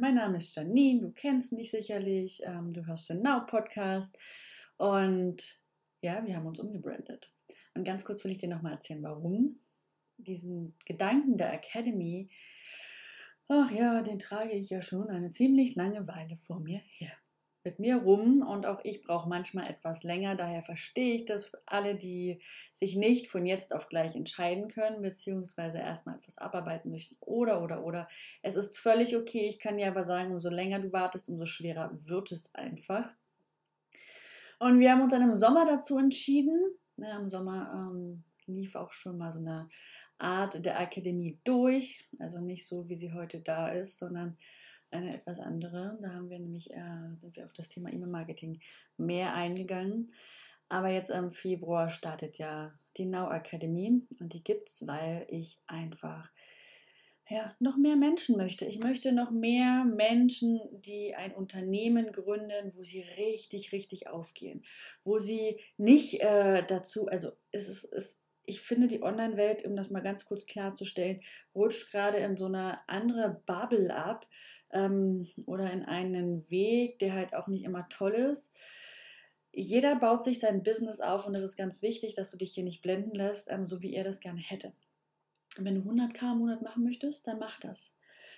Mein Name ist Janine, du kennst mich sicherlich, ähm, du hörst den Now Podcast und ja, wir haben uns umgebrandet. Und ganz kurz will ich dir nochmal erzählen, warum diesen Gedanken der Academy, ach ja, den trage ich ja schon eine ziemlich lange Weile vor mir her mit mir rum und auch ich brauche manchmal etwas länger. Daher verstehe ich dass alle, die sich nicht von jetzt auf gleich entscheiden können, beziehungsweise erstmal etwas abarbeiten möchten oder, oder, oder. Es ist völlig okay. Ich kann dir aber sagen, umso länger du wartest, umso schwerer wird es einfach. Und wir haben uns dann im Sommer dazu entschieden. Ja, Im Sommer ähm, lief auch schon mal so eine Art der Akademie durch. Also nicht so, wie sie heute da ist, sondern eine etwas andere. Da haben wir nämlich, äh, sind wir auf das Thema E-Mail-Marketing mehr eingegangen. Aber jetzt im Februar startet ja die Now Academy und die gibt es, weil ich einfach ja, noch mehr Menschen möchte. Ich möchte noch mehr Menschen, die ein Unternehmen gründen, wo sie richtig, richtig aufgehen, wo sie nicht äh, dazu, also es ist, es, ich finde die Online-Welt, um das mal ganz kurz klarzustellen, rutscht gerade in so eine andere Bubble ab, ähm, oder in einen Weg, der halt auch nicht immer toll ist. Jeder baut sich sein Business auf und es ist ganz wichtig, dass du dich hier nicht blenden lässt, ähm, so wie er das gerne hätte. wenn du 100k im Monat machen möchtest, dann mach das.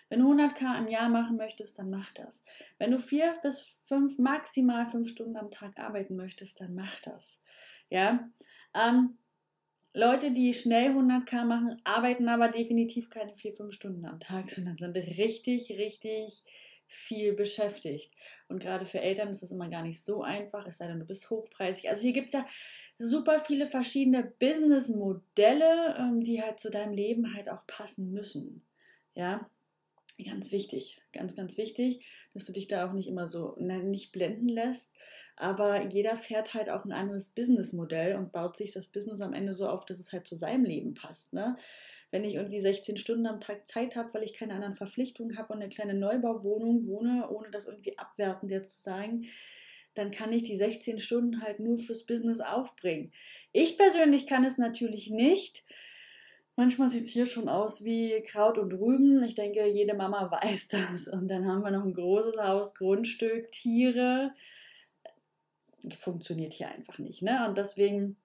Wenn du 100k im Jahr machen möchtest, dann mach das. Wenn du vier bis fünf, maximal fünf Stunden am Tag arbeiten möchtest, dann mach das. Ja, ähm, Leute, die schnell 100k machen, arbeiten aber definitiv keine 4-5 Stunden am Tag, sondern sind richtig, richtig viel beschäftigt. Und gerade für Eltern ist das immer gar nicht so einfach, es sei denn, du bist hochpreisig. Also hier gibt es ja super viele verschiedene Businessmodelle, ähm, die halt zu deinem Leben halt auch passen müssen. Ja, ganz wichtig, ganz, ganz wichtig, dass du dich da auch nicht immer so nicht blenden lässt, aber jeder fährt halt auch ein anderes Businessmodell und baut sich das Business am Ende so auf, dass es halt zu seinem Leben passt. Ne? Wenn ich irgendwie 16 Stunden am Tag Zeit habe, weil ich keine anderen Verpflichtungen habe und eine kleine Neubauwohnung wohne, ohne das irgendwie abwertend zu sagen, dann kann ich die 16 Stunden halt nur fürs Business aufbringen. Ich persönlich kann es natürlich nicht. Manchmal sieht es hier schon aus wie Kraut und Rüben. Ich denke, jede Mama weiß das. Und dann haben wir noch ein großes Haus, Grundstück, Tiere funktioniert hier einfach nicht. Ne? Und deswegen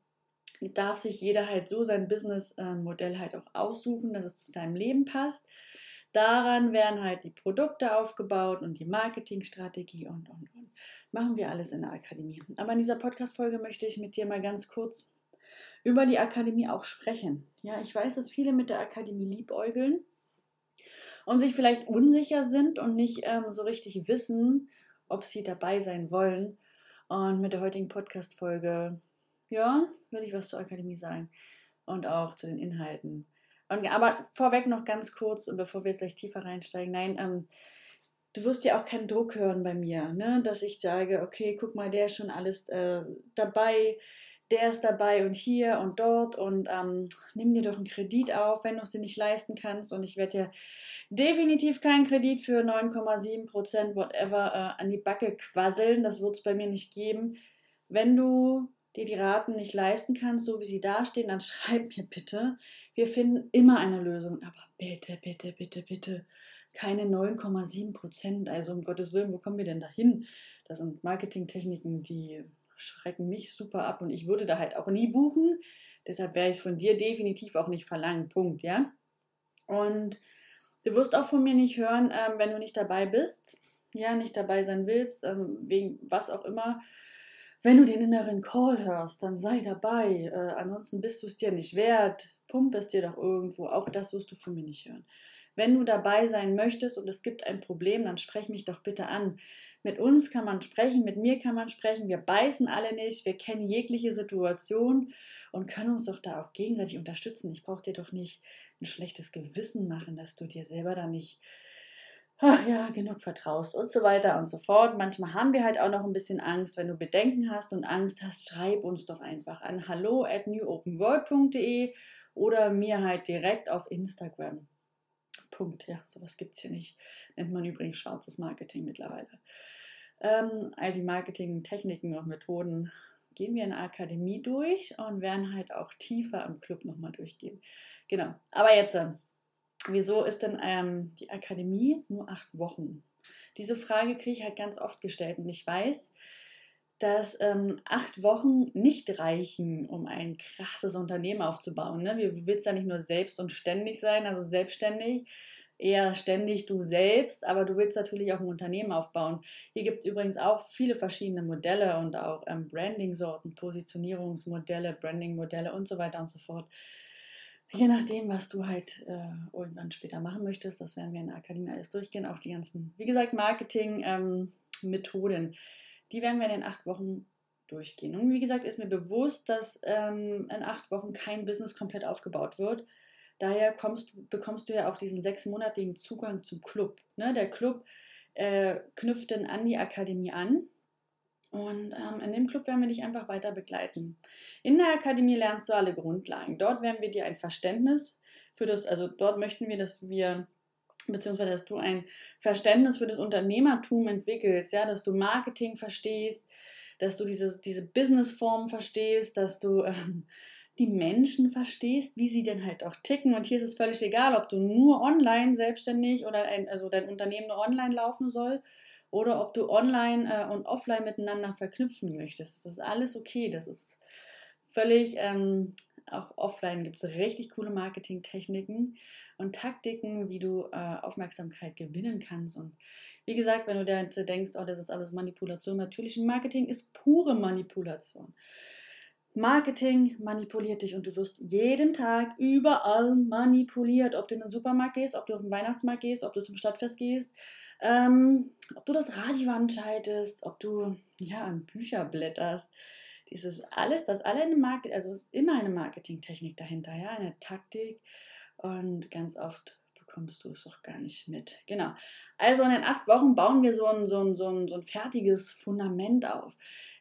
darf sich jeder halt so sein Businessmodell halt auch aussuchen, dass es zu seinem Leben passt. Daran werden halt die Produkte aufgebaut und die Marketingstrategie und, und, und. Machen wir alles in der Akademie. Aber in dieser Podcast-Folge möchte ich mit dir mal ganz kurz über die Akademie auch sprechen. Ja, ich weiß, dass viele mit der Akademie liebäugeln und sich vielleicht unsicher sind und nicht ähm, so richtig wissen, ob sie dabei sein wollen. Und mit der heutigen Podcast-Folge, ja, würde ich was zur Akademie sagen. Und auch zu den Inhalten. Und, aber vorweg noch ganz kurz, bevor wir jetzt gleich tiefer reinsteigen. Nein, ähm, du wirst ja auch keinen Druck hören bei mir, ne? dass ich sage, okay, guck mal, der ist schon alles äh, dabei, der ist dabei und hier und dort und ähm, nimm dir doch einen Kredit auf, wenn du es dir nicht leisten kannst. Und ich werde dir definitiv keinen Kredit für 9,7% whatever äh, an die Backe quasseln. Das wird es bei mir nicht geben. Wenn du dir die Raten nicht leisten kannst, so wie sie dastehen, dann schreib mir bitte. Wir finden immer eine Lösung. Aber bitte, bitte, bitte, bitte keine 9,7% Also um Gottes Willen, wo kommen wir denn dahin? Das sind Marketingtechniken, die schrecken mich super ab und ich würde da halt auch nie buchen. Deshalb werde ich es von dir definitiv auch nicht verlangen. Punkt, ja? Und du wirst auch von mir nicht hören, ähm, wenn du nicht dabei bist, ja, nicht dabei sein willst, ähm, wegen was auch immer. Wenn du den inneren Call hörst, dann sei dabei. Äh, ansonsten bist du es dir nicht wert. Pump es dir doch irgendwo. Auch das wirst du von mir nicht hören. Wenn du dabei sein möchtest und es gibt ein Problem, dann sprech mich doch bitte an. Mit uns kann man sprechen, mit mir kann man sprechen. Wir beißen alle nicht, wir kennen jegliche Situation und können uns doch da auch gegenseitig unterstützen. Ich brauche dir doch nicht ein schlechtes Gewissen machen, dass du dir selber da nicht ach ja, genug vertraust und so weiter und so fort. Manchmal haben wir halt auch noch ein bisschen Angst. Wenn du Bedenken hast und Angst hast, schreib uns doch einfach an hallo at newopenworld.de oder mir halt direkt auf Instagram. Punkt. Ja, sowas gibt es hier nicht. Nennt man übrigens schwarzes Marketing mittlerweile. Ähm, all die Marketing-Techniken und Methoden gehen wir in der Akademie durch und werden halt auch tiefer im Club nochmal durchgehen. Genau. Aber jetzt, äh, wieso ist denn ähm, die Akademie nur acht Wochen? Diese Frage kriege ich halt ganz oft gestellt und ich weiß, dass ähm, acht Wochen nicht reichen, um ein krasses Unternehmen aufzubauen. Ne? Wir willst ja nicht nur selbst und ständig sein, also selbstständig, eher ständig du selbst, aber du willst natürlich auch ein Unternehmen aufbauen. Hier gibt es übrigens auch viele verschiedene Modelle und auch ähm, Branding-Sorten, Positionierungsmodelle, Branding-Modelle und so weiter und so fort. Je nachdem, was du halt äh, irgendwann später machen möchtest, das werden wir in der Akademie alles durchgehen. Auch die ganzen, wie gesagt, Marketing-Methoden, ähm, die werden wir in den acht Wochen durchgehen. Und wie gesagt, ist mir bewusst, dass ähm, in acht Wochen kein Business komplett aufgebaut wird Daher kommst, bekommst du ja auch diesen sechsmonatigen Zugang zum Club. Ne? Der Club äh, knüpft dann an die Akademie an. Und ähm, in dem Club werden wir dich einfach weiter begleiten. In der Akademie lernst du alle Grundlagen. Dort werden wir dir ein Verständnis für das, also dort möchten wir, dass wir beziehungsweise dass du ein Verständnis für das Unternehmertum entwickelst, ja, dass du Marketing verstehst, dass du dieses, diese Businessform verstehst, dass du ähm, die Menschen verstehst, wie sie denn halt auch ticken. Und hier ist es völlig egal, ob du nur online selbstständig oder ein, also dein Unternehmen nur online laufen soll oder ob du online äh, und offline miteinander verknüpfen möchtest. Das ist alles okay. Das ist völlig, ähm, auch offline gibt es richtig coole Marketingtechniken und Taktiken, wie du äh, Aufmerksamkeit gewinnen kannst. Und wie gesagt, wenn du dir denkst, oh, das ist alles Manipulation, natürlich Marketing ist pure Manipulation. Marketing manipuliert dich und du wirst jeden Tag überall manipuliert. Ob du in den Supermarkt gehst, ob du auf den Weihnachtsmarkt gehst, ob du zum Stadtfest gehst, ähm, ob du das Radio anschaltest, ob du ja an Bücher blätterst. Dieses alles, das alle eine Market, also ist immer eine Marketingtechnik dahinter, ja, eine Taktik und ganz oft bekommst du es doch gar nicht mit. Genau. Also in den acht Wochen bauen wir so ein, so ein, so ein, so ein fertiges Fundament auf.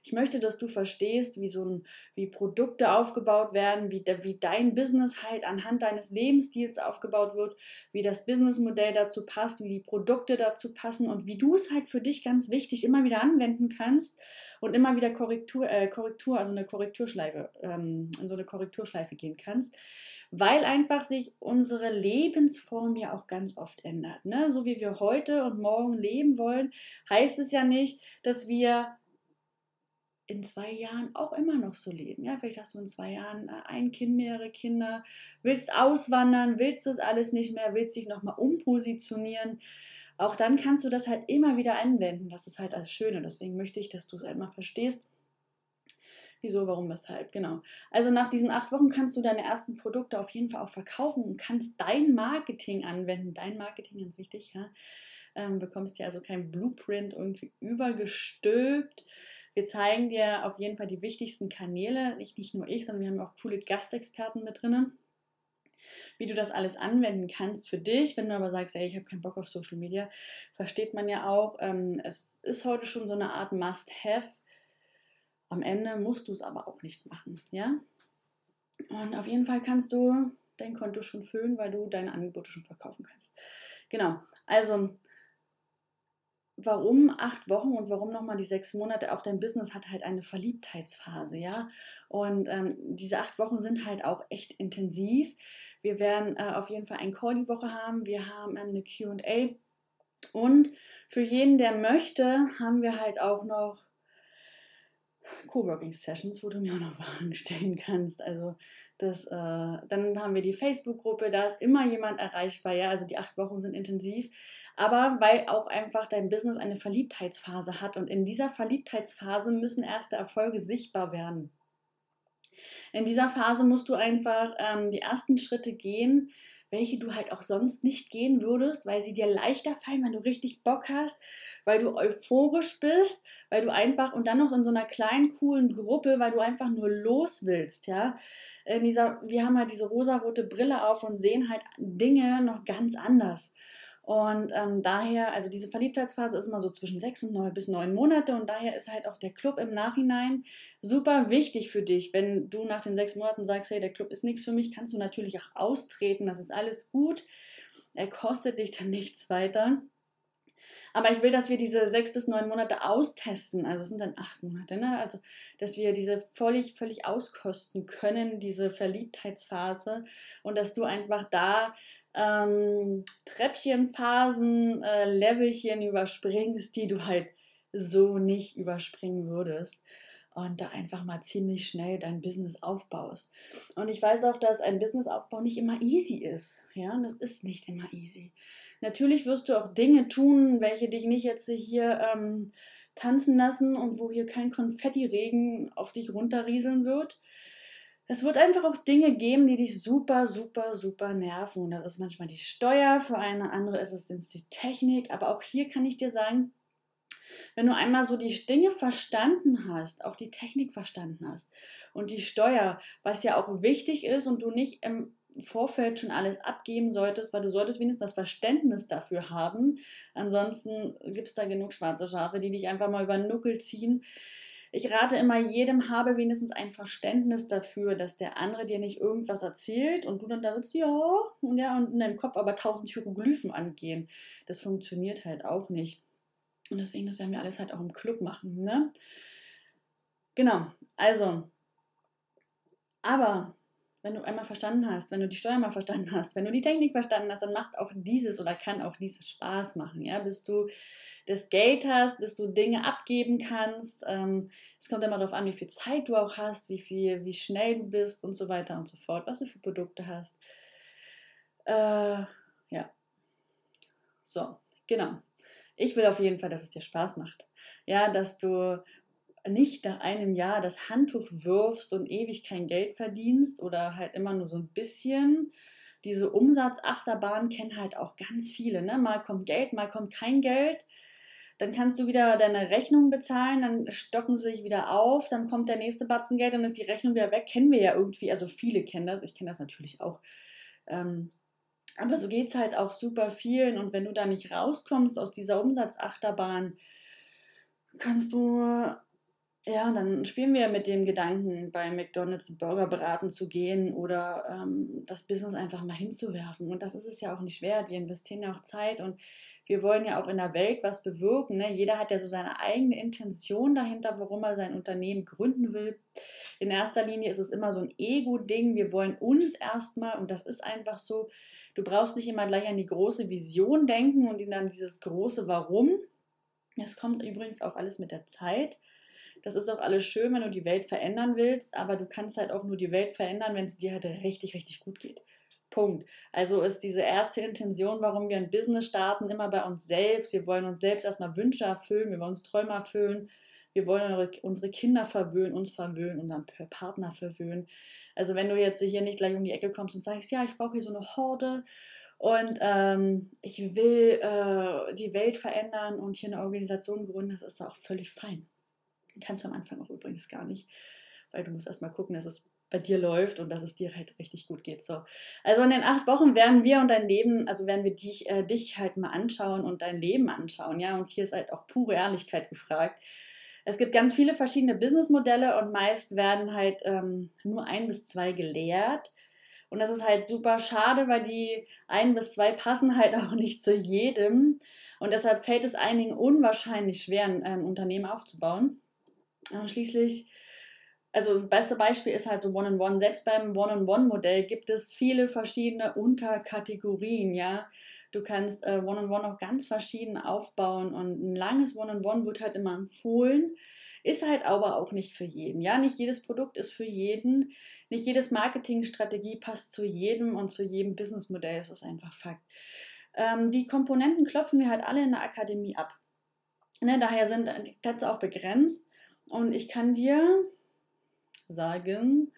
Ich möchte, dass du verstehst, wie so ein, wie Produkte aufgebaut werden, wie, wie dein Business halt anhand deines Lebensstils aufgebaut wird, wie das Businessmodell dazu passt, wie die Produkte dazu passen und wie du es halt für dich ganz wichtig immer wieder anwenden kannst und immer wieder Korrektur, äh, Korrektur also eine Korrekturschleife, ähm, in so eine Korrekturschleife gehen kannst weil einfach sich unsere Lebensform ja auch ganz oft ändert. Ne? So wie wir heute und morgen leben wollen, heißt es ja nicht, dass wir in zwei Jahren auch immer noch so leben. Ja, vielleicht hast du in zwei Jahren äh, ein Kind, mehrere Kinder, willst auswandern, willst das alles nicht mehr, willst dich nochmal umpositionieren. Auch dann kannst du das halt immer wieder anwenden. Das ist halt das Schöne. Deswegen möchte ich, dass du es einmal verstehst. Wieso, warum, weshalb, genau. Also nach diesen acht Wochen kannst du deine ersten Produkte auf jeden Fall auch verkaufen und kannst dein Marketing anwenden. Dein Marketing, ganz wichtig, ja. Ähm, bekommst dir also kein Blueprint irgendwie übergestülpt, wir zeigen dir auf jeden Fall die wichtigsten Kanäle, nicht, nicht nur ich, sondern wir haben auch coole Gastexperten mit drinnen, wie du das alles anwenden kannst für dich. Wenn du aber sagst, ey, ich habe keinen Bock auf Social Media, versteht man ja auch, ähm, es ist heute schon so eine Art Must-Have. Am Ende musst du es aber auch nicht machen, ja? Und auf jeden Fall kannst du dein Konto schon füllen, weil du deine Angebote schon verkaufen kannst. Genau, also warum acht Wochen und warum nochmal die sechs Monate? Auch dein Business hat halt eine Verliebtheitsphase, ja. Und ähm, diese acht Wochen sind halt auch echt intensiv. Wir werden äh, auf jeden Fall ein Call die Woche haben. Wir haben ähm, eine QA. Und für jeden, der möchte, haben wir halt auch noch Coworking Sessions, wo du mir auch noch Fragen stellen kannst. Also das, äh, dann haben wir die Facebook-Gruppe, da ist immer jemand erreichbar. Ja, also die acht Wochen sind intensiv aber weil auch einfach dein Business eine Verliebtheitsphase hat und in dieser Verliebtheitsphase müssen erste Erfolge sichtbar werden. In dieser Phase musst du einfach ähm, die ersten Schritte gehen, welche du halt auch sonst nicht gehen würdest, weil sie dir leichter fallen, wenn du richtig Bock hast, weil du euphorisch bist, weil du einfach und dann noch in so einer kleinen coolen Gruppe, weil du einfach nur los willst, ja. In dieser, wir haben halt diese rosarote Brille auf und sehen halt Dinge noch ganz anders. Und ähm, daher, also diese Verliebtheitsphase ist immer so zwischen sechs und neun bis neun Monate und daher ist halt auch der Club im Nachhinein super wichtig für dich. Wenn du nach den sechs Monaten sagst, hey, der Club ist nichts für mich, kannst du natürlich auch austreten, das ist alles gut. Er kostet dich dann nichts weiter. Aber ich will, dass wir diese sechs bis neun Monate austesten. Also es sind dann acht Monate, ne? Also, dass wir diese völlig, völlig auskosten können, diese Verliebtheitsphase. Und dass du einfach da ähm, Treppchenphasen, äh, Levelchen überspringst, die du halt so nicht überspringen würdest und da einfach mal ziemlich schnell dein Business aufbaust. Und ich weiß auch, dass ein Businessaufbau nicht immer easy ist. Ja, das ist nicht immer easy. Natürlich wirst du auch Dinge tun, welche dich nicht jetzt hier ähm, tanzen lassen und wo hier kein Konfettiregen auf dich runterrieseln wird. Es wird einfach auch Dinge geben, die dich super, super, super nerven. Und das ist manchmal die Steuer, für eine andere ist es die Technik. Aber auch hier kann ich dir sagen, wenn du einmal so die Dinge verstanden hast, auch die Technik verstanden hast und die Steuer, was ja auch wichtig ist und du nicht im Vorfeld schon alles abgeben solltest, weil du solltest wenigstens das Verständnis dafür haben. Ansonsten gibt es da genug schwarze Schafe, die dich einfach mal über den Nuckel ziehen. Ich rate immer jedem, habe wenigstens ein Verständnis dafür, dass der andere dir nicht irgendwas erzählt und du dann da sitzt, ja, und ja, und in deinem Kopf aber tausend Hieroglyphen angehen. Das funktioniert halt auch nicht. Und deswegen, das werden wir alles halt auch im Club machen, ne? Genau, also, aber wenn du einmal verstanden hast, wenn du die Steuer mal verstanden hast, wenn du die Technik verstanden hast, dann macht auch dieses oder kann auch dieses Spaß machen, ja, bis du das Geld hast, bis du Dinge abgeben kannst. Ähm, es kommt immer darauf an, wie viel Zeit du auch hast, wie viel, wie schnell du bist und so weiter und so fort, was du für Produkte hast. Äh, ja. So, genau ich will auf jeden Fall, dass es dir Spaß macht. Ja, dass du nicht nach einem Jahr das Handtuch wirfst und ewig kein Geld verdienst oder halt immer nur so ein bisschen. Diese Umsatzachterbahn kennen halt auch ganz viele. Ne? Mal kommt Geld, mal kommt kein Geld. Dann kannst du wieder deine Rechnung bezahlen, dann stocken sie sich wieder auf, dann kommt der nächste Batzen Geld, dann ist die Rechnung wieder weg. Kennen wir ja irgendwie, also viele kennen das, ich kenne das natürlich auch. Ähm, aber so geht es halt auch super vielen. Und wenn du da nicht rauskommst aus dieser Umsatzachterbahn, kannst du, ja, dann spielen wir mit dem Gedanken, bei McDonalds Burger beraten zu gehen oder ähm, das Business einfach mal hinzuwerfen. Und das ist es ja auch nicht wert. Wir investieren ja auch Zeit und wir wollen ja auch in der Welt was bewirken. Ne? Jeder hat ja so seine eigene Intention dahinter, warum er sein Unternehmen gründen will. In erster Linie ist es immer so ein Ego-Ding. Wir wollen uns erstmal, und das ist einfach so, Du brauchst nicht immer gleich an die große Vision denken und dann dieses große Warum. Das kommt übrigens auch alles mit der Zeit. Das ist auch alles schön, wenn du die Welt verändern willst, aber du kannst halt auch nur die Welt verändern, wenn es dir halt richtig, richtig gut geht. Punkt. Also ist diese erste Intention, warum wir ein Business starten, immer bei uns selbst. Wir wollen uns selbst erstmal Wünsche erfüllen, wir wollen uns Träume erfüllen, wir wollen unsere Kinder verwöhnen, uns verwöhnen, unseren Partner verwöhnen. Also wenn du jetzt hier nicht gleich um die Ecke kommst und sagst, ja, ich brauche hier so eine Horde und ähm, ich will äh, die Welt verändern und hier eine Organisation gründen, das ist auch völlig fein. Kannst du am Anfang auch übrigens gar nicht, weil du musst erstmal gucken, dass es bei dir läuft und dass es dir halt richtig gut geht. So. Also in den acht Wochen werden wir und dein Leben, also werden wir dich, äh, dich halt mal anschauen und dein Leben anschauen, ja. Und hier ist halt auch pure Ehrlichkeit gefragt. Es gibt ganz viele verschiedene Businessmodelle und meist werden halt ähm, nur ein bis zwei gelehrt. Und das ist halt super schade, weil die ein bis zwei passen halt auch nicht zu jedem. Und deshalb fällt es einigen unwahrscheinlich schwer, ein, Unternehmen aufzubauen. Und schließlich, also das beste Beispiel ist halt so One-on-One. Selbst beim One-on-One-Modell gibt es viele verschiedene Unterkategorien, ja. Du kannst äh, One-on-One auch ganz verschieden aufbauen und ein langes One-on-One wird halt immer empfohlen. Ist halt aber auch nicht für jeden. Ja, nicht jedes Produkt ist für jeden. Nicht jedes Marketingstrategie passt zu jedem und zu jedem Businessmodell. Das ist einfach Fakt. Ähm, die Komponenten klopfen wir halt alle in der Akademie ab. Ne, daher sind die Plätze auch begrenzt. Und ich kann dir sagen,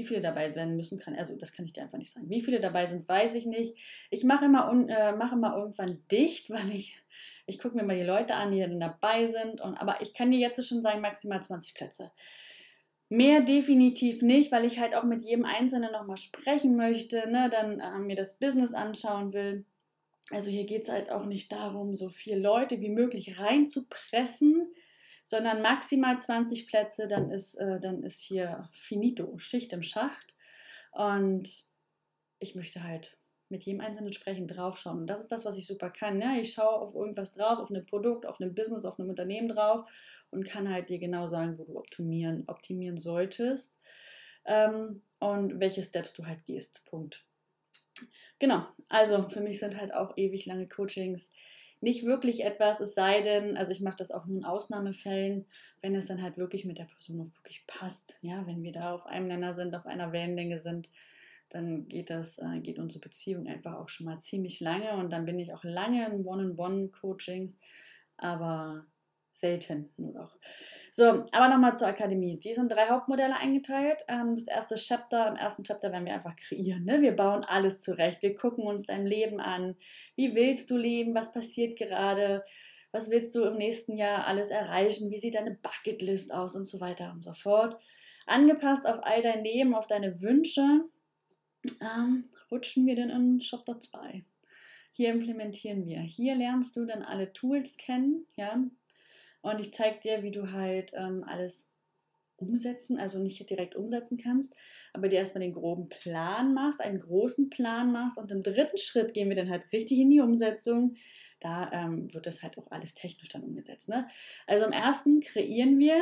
wie viele dabei sein müssen, kann, also das kann ich dir einfach nicht sagen. Wie viele dabei sind, weiß ich nicht. Ich mache immer, äh, mache immer irgendwann dicht, weil ich, ich gucke mir mal die Leute an, die dann dabei sind. Und, aber ich kann dir jetzt schon sagen, maximal 20 Plätze. Mehr definitiv nicht, weil ich halt auch mit jedem Einzelnen nochmal sprechen möchte, ne? dann äh, mir das Business anschauen will. Also hier geht es halt auch nicht darum, so viele Leute wie möglich reinzupressen, sondern maximal 20 Plätze, dann ist, äh, dann ist hier finito, Schicht im Schacht. Und ich möchte halt mit jedem Einzelnen sprechen, draufschauen. Und das ist das, was ich super kann. Ne? Ich schaue auf irgendwas drauf, auf ein Produkt, auf ein Business, auf ein Unternehmen drauf und kann halt dir genau sagen, wo du optimieren, optimieren solltest ähm, und welche Steps du halt gehst. Punkt. genau, also für mich sind halt auch ewig lange Coachings nicht wirklich etwas, es sei denn, also ich mache das auch nur in Ausnahmefällen, wenn es dann halt wirklich mit der Person auch wirklich passt. Ja, wenn wir da auf einem Nenner sind, auf einer Wellenlänge sind, dann geht das, äh, geht unsere Beziehung einfach auch schon mal ziemlich lange und dann bin ich auch lange in One-on-One-Coachings, aber selten nur noch. So, aber nochmal zur Akademie. Die sind drei Hauptmodelle eingeteilt. Ähm, das erste Chapter, im ersten Chapter werden wir einfach kreieren. Ne? Wir bauen alles zurecht. Wir gucken uns dein Leben an. Wie willst du leben? Was passiert gerade? Was willst du im nächsten Jahr alles erreichen? Wie sieht deine Bucketlist aus und so weiter und so fort. Angepasst auf all dein Leben, auf deine Wünsche, ähm, rutschen wir dann in Chapter 2. Hier implementieren wir. Hier lernst du dann alle Tools kennen, ja, und ich zeige dir, wie du halt ähm, alles umsetzen, also nicht direkt umsetzen kannst, aber dir erstmal den groben Plan machst, einen großen Plan machst und im dritten Schritt gehen wir dann halt richtig in die Umsetzung. Da ähm, wird das halt auch alles technisch dann umgesetzt. Ne? Also im ersten kreieren wir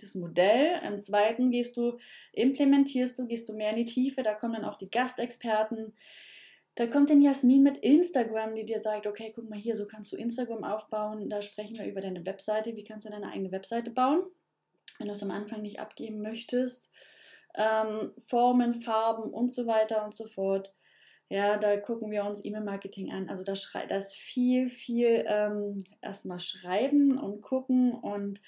das Modell, im zweiten gehst du, implementierst du, gehst du mehr in die Tiefe, da kommen dann auch die Gastexperten, da kommt dann Jasmin mit Instagram, die dir sagt, okay, guck mal hier, so kannst du Instagram aufbauen. Da sprechen wir über deine Webseite. Wie kannst du deine eigene Webseite bauen, wenn du es am Anfang nicht abgeben möchtest? Ähm, Formen, Farben und so weiter und so fort. Ja, da gucken wir uns E-Mail-Marketing an. Also da, da ist viel, viel ähm, erstmal schreiben und gucken und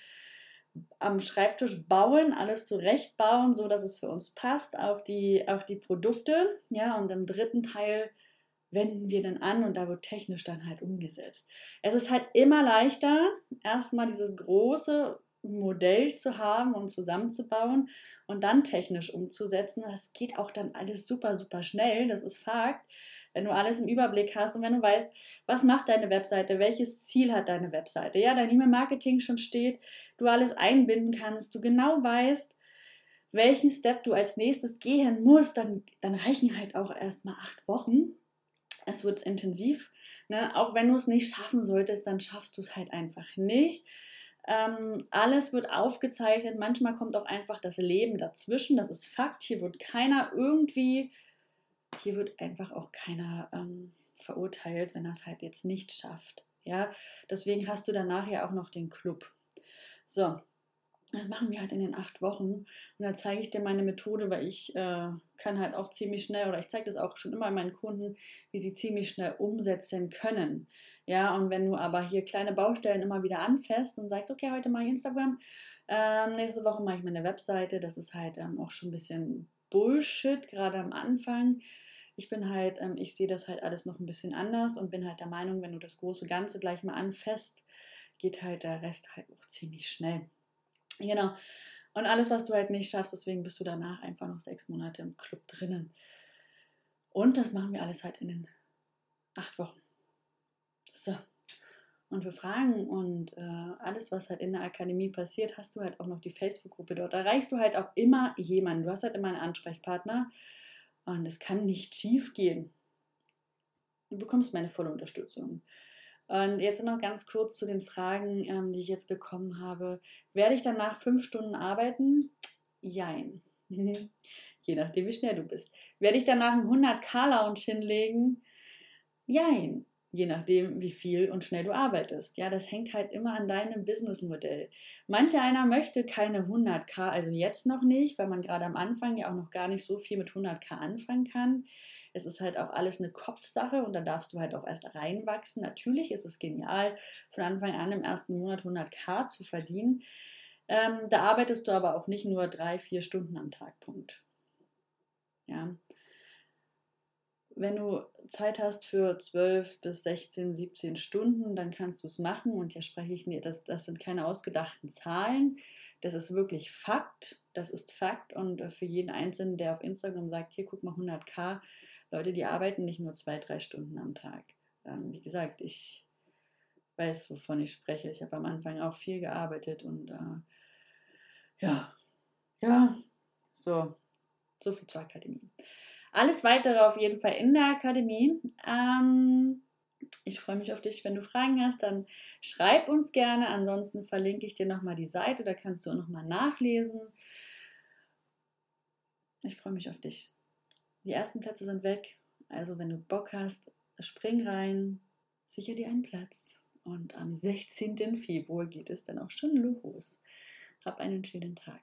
am Schreibtisch bauen, alles zurechtbauen, so dass es für uns passt, auch die, auch die Produkte. Ja, und im dritten Teil wenden wir dann an und da wird technisch dann halt umgesetzt. Es ist halt immer leichter, erstmal dieses große Modell zu haben und zusammenzubauen und dann technisch umzusetzen. Das geht auch dann alles super, super schnell, das ist Fakt wenn du alles im Überblick hast und wenn du weißt, was macht deine Webseite, welches Ziel hat deine Webseite, ja, dein E-Mail-Marketing schon steht, du alles einbinden kannst, du genau weißt, welchen Step du als nächstes gehen musst, dann, dann reichen halt auch erstmal acht Wochen. Es wird intensiv. Ne? Auch wenn du es nicht schaffen solltest, dann schaffst du es halt einfach nicht. Ähm, alles wird aufgezeichnet. Manchmal kommt auch einfach das Leben dazwischen. Das ist Fakt. Hier wird keiner irgendwie hier wird einfach auch keiner ähm, verurteilt, wenn er es halt jetzt nicht schafft. Ja, deswegen hast du danach ja auch noch den Club. So, das machen wir halt in den acht Wochen. Und da zeige ich dir meine Methode, weil ich äh, kann halt auch ziemlich schnell, oder ich zeige das auch schon immer meinen Kunden, wie sie ziemlich schnell umsetzen können. Ja, und wenn du aber hier kleine Baustellen immer wieder anfasst und sagst, okay, heute mache ich Instagram, ähm, nächste Woche mache ich meine Webseite, das ist halt ähm, auch schon ein bisschen Bullshit, gerade am Anfang. Ich bin halt, ähm, ich sehe das halt alles noch ein bisschen anders und bin halt der Meinung, wenn du das große Ganze gleich mal anfasst, geht halt der Rest halt auch ziemlich schnell. Genau. Und alles, was du halt nicht schaffst, deswegen bist du danach einfach noch sechs Monate im Club drinnen. Und das machen wir alles halt in den acht Wochen. So. Und für Fragen und äh, alles, was halt in der Akademie passiert, hast du halt auch noch die Facebook-Gruppe dort. Da erreichst du halt auch immer jemanden. Du hast halt immer einen Ansprechpartner. Und es kann nicht schief gehen. Du bekommst meine volle Unterstützung. Und jetzt noch ganz kurz zu den Fragen, ähm, die ich jetzt bekommen habe. Werde ich danach fünf Stunden arbeiten? Jein. Je nachdem, wie schnell du bist. Werde ich danach einen 100k-Lounge hinlegen? Jein je nachdem, wie viel und schnell du arbeitest. Ja, das hängt halt immer an deinem Businessmodell. Manche einer möchte keine 100k, also jetzt noch nicht, weil man gerade am Anfang ja auch noch gar nicht so viel mit 100k anfangen kann. Es ist halt auch alles eine Kopfsache und da darfst du halt auch erst reinwachsen. Natürlich ist es genial, von Anfang an im ersten Monat 100k zu verdienen. Ähm, da arbeitest du aber auch nicht nur drei, vier Stunden am Tag. Punkt. Ja, wenn du Zeit hast für 12 bis 16, 17 Stunden, dann kannst du es machen. Und hier spreche ich nicht, das, das sind keine ausgedachten Zahlen. Das ist wirklich Fakt. Das ist Fakt. Und äh, für jeden Einzelnen, der auf Instagram sagt, hier guck mal 100k, Leute, die arbeiten nicht nur zwei, drei Stunden am Tag. Ähm, wie gesagt, ich weiß, wovon ich spreche. Ich habe am Anfang auch viel gearbeitet und äh, ja, ja, so, so viel zur Akademie. Alles weitere auf jeden Fall in der Akademie. Ähm, ich freue mich auf dich. Wenn du Fragen hast, dann schreib uns gerne. Ansonsten verlinke ich dir nochmal die Seite, da kannst du nochmal nachlesen. Ich freue mich auf dich. Die ersten Plätze sind weg. Also wenn du Bock hast, spring rein, sicher dir einen Platz. Und am 16. Februar geht es dann auch schon los. Hab einen schönen Tag.